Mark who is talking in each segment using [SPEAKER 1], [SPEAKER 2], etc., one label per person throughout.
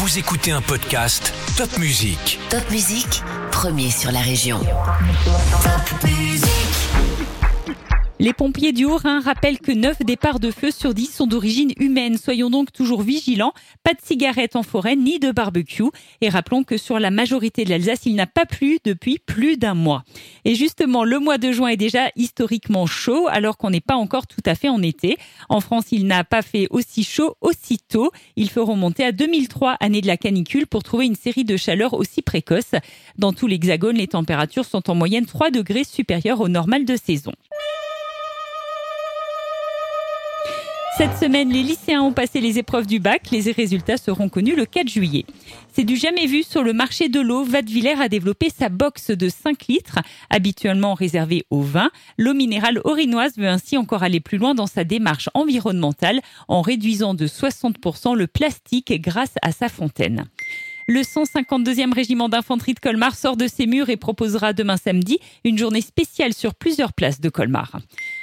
[SPEAKER 1] Vous écoutez un podcast Top Music.
[SPEAKER 2] Top Musique, premier sur la région. Top Musique.
[SPEAKER 3] Les pompiers du Haut-Rhin rappellent que 9 départs de feu sur 10 sont d'origine humaine. Soyons donc toujours vigilants. Pas de cigarettes en forêt ni de barbecue. Et rappelons que sur la majorité de l'Alsace, il n'a pas plu depuis plus d'un mois. Et justement, le mois de juin est déjà historiquement chaud alors qu'on n'est pas encore tout à fait en été. En France, il n'a pas fait aussi chaud aussitôt. Il faut remonter à 2003, année de la canicule, pour trouver une série de chaleurs aussi précoces. Dans tout l'Hexagone, les températures sont en moyenne 3 degrés supérieures au normal de saison. Cette semaine, les lycéens ont passé les épreuves du bac. Les résultats seront connus le 4 juillet. C'est du jamais vu sur le marché de l'eau. Vadevillers a développé sa box de 5 litres, habituellement réservée au vin. L'eau minérale orinoise veut ainsi encore aller plus loin dans sa démarche environnementale en réduisant de 60% le plastique grâce à sa fontaine. Le 152e régiment d'infanterie de Colmar sort de ses murs et proposera demain samedi une journée spéciale sur plusieurs places de Colmar.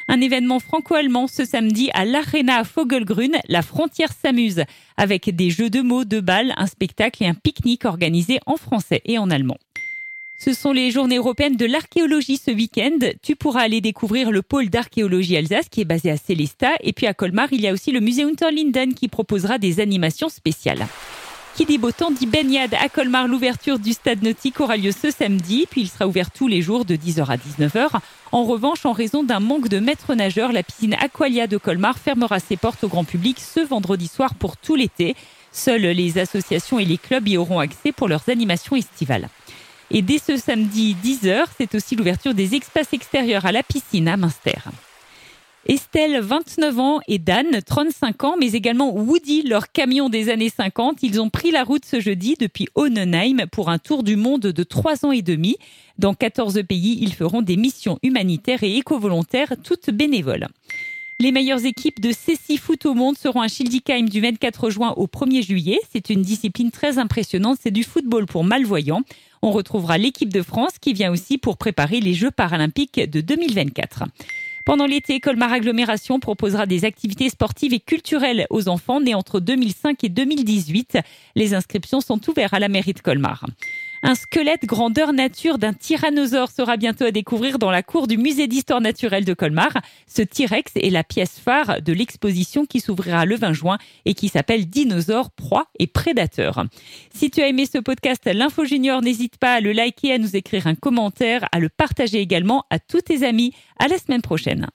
[SPEAKER 3] Un événement franco-allemand ce samedi à l'Arena Vogelgrün. La frontière s'amuse avec des jeux de mots, de balles, un spectacle et un pique-nique organisé en français et en allemand. Ce sont les journées européennes de l'archéologie ce week-end. Tu pourras aller découvrir le pôle d'archéologie Alsace qui est basé à Célestat. Et puis à Colmar, il y a aussi le musée Unterlinden qui proposera des animations spéciales. Qui dit beau temps dit baignade à Colmar. L'ouverture du stade nautique aura lieu ce samedi, puis il sera ouvert tous les jours de 10h à 19h. En revanche, en raison d'un manque de maîtres nageurs, la piscine Aqualia de Colmar fermera ses portes au grand public ce vendredi soir pour tout l'été. Seules les associations et les clubs y auront accès pour leurs animations estivales. Et dès ce samedi 10h, c'est aussi l'ouverture des espaces extérieurs à la piscine à Münster. Estelle, 29 ans, et Dan, 35 ans, mais également Woody, leur camion des années 50. Ils ont pris la route ce jeudi depuis Honenheim pour un tour du monde de 3 ans et demi. Dans 14 pays, ils feront des missions humanitaires et éco-volontaires, toutes bénévoles. Les meilleures équipes de C6 Foot au monde seront à Schildikheim du 24 juin au 1er juillet. C'est une discipline très impressionnante, c'est du football pour malvoyants. On retrouvera l'équipe de France qui vient aussi pour préparer les Jeux paralympiques de 2024. Pendant l'été, Colmar Agglomération proposera des activités sportives et culturelles aux enfants nés entre 2005 et 2018. Les inscriptions sont ouvertes à la mairie de Colmar. Un squelette grandeur nature d'un tyrannosaure sera bientôt à découvrir dans la cour du musée d'histoire naturelle de Colmar. Ce T-Rex est la pièce phare de l'exposition qui s'ouvrira le 20 juin et qui s'appelle Dinosaure, proie et prédateur. Si tu as aimé ce podcast L'Info Junior, n'hésite pas à le liker, à nous écrire un commentaire, à le partager également à tous tes amis. À la semaine prochaine.